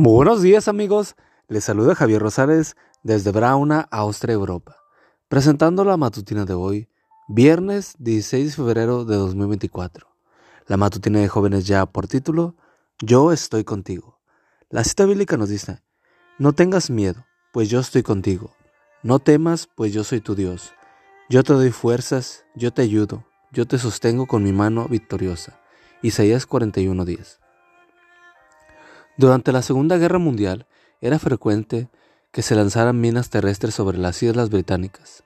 Muy buenos días amigos, les saluda Javier Rosales desde Brauna, Austria, Europa, presentando la matutina de hoy, viernes 16 de febrero de 2024. La matutina de jóvenes ya por título, Yo estoy contigo. La cita bíblica nos dice, No tengas miedo, pues yo estoy contigo. No temas, pues yo soy tu Dios. Yo te doy fuerzas, yo te ayudo, yo te sostengo con mi mano victoriosa. Isaías 41:10. Durante la Segunda Guerra Mundial era frecuente que se lanzaran minas terrestres sobre las islas británicas.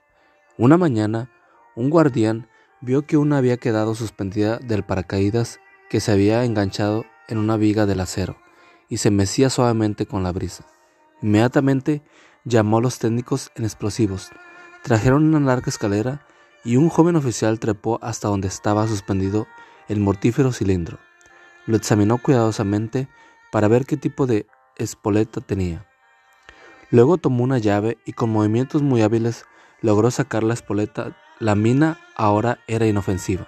Una mañana, un guardián vio que una había quedado suspendida del paracaídas que se había enganchado en una viga del acero y se mecía suavemente con la brisa. Inmediatamente llamó a los técnicos en explosivos, trajeron una larga escalera y un joven oficial trepó hasta donde estaba suspendido el mortífero cilindro. Lo examinó cuidadosamente para ver qué tipo de espoleta tenía. Luego tomó una llave y con movimientos muy hábiles logró sacar la espoleta. La mina ahora era inofensiva.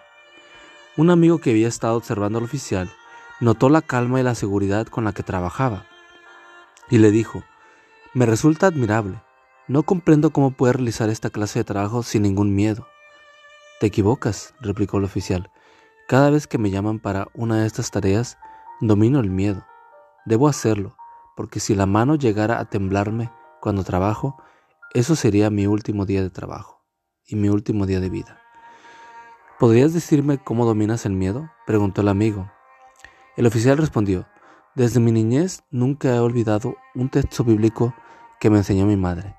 Un amigo que había estado observando al oficial notó la calma y la seguridad con la que trabajaba y le dijo, me resulta admirable. No comprendo cómo puede realizar esta clase de trabajo sin ningún miedo. Te equivocas, replicó el oficial. Cada vez que me llaman para una de estas tareas, domino el miedo. Debo hacerlo, porque si la mano llegara a temblarme cuando trabajo, eso sería mi último día de trabajo y mi último día de vida. ¿Podrías decirme cómo dominas el miedo? preguntó el amigo. El oficial respondió, desde mi niñez nunca he olvidado un texto bíblico que me enseñó mi madre.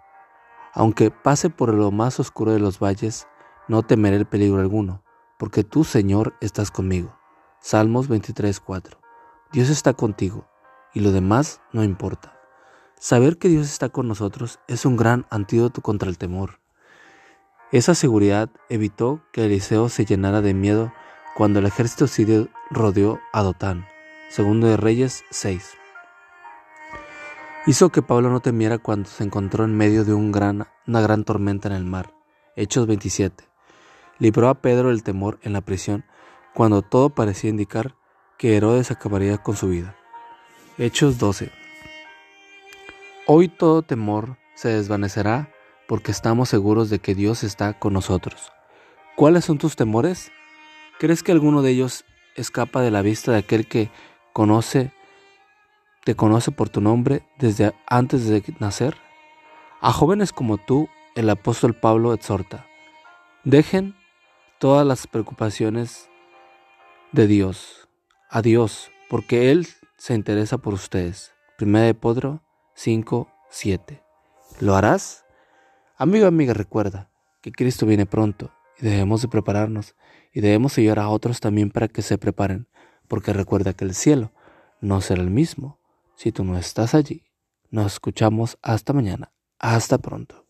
Aunque pase por lo más oscuro de los valles, no temeré el peligro alguno, porque tú, Señor, estás conmigo. Salmos 23:4. Dios está contigo y lo demás no importa. Saber que Dios está con nosotros es un gran antídoto contra el temor. Esa seguridad evitó que Eliseo se llenara de miedo cuando el ejército sirio rodeó a Dotán. Segundo de Reyes 6. Hizo que Pablo no temiera cuando se encontró en medio de una gran tormenta en el mar. Hechos 27. Libró a Pedro el temor en la prisión cuando todo parecía indicar que Herodes acabaría con su vida. Hechos 12. Hoy todo temor se desvanecerá porque estamos seguros de que Dios está con nosotros. ¿Cuáles son tus temores? ¿Crees que alguno de ellos escapa de la vista de aquel que conoce, te conoce por tu nombre desde antes de nacer? A jóvenes como tú, el apóstol Pablo exhorta, dejen todas las preocupaciones de Dios, a Dios, porque Él se interesa por ustedes. Primera de Pedro 5, 7. ¿Lo harás? Amigo, amiga, recuerda que Cristo viene pronto y debemos de prepararnos y debemos ayudar a otros también para que se preparen, porque recuerda que el cielo no será el mismo si tú no estás allí. Nos escuchamos hasta mañana. Hasta pronto.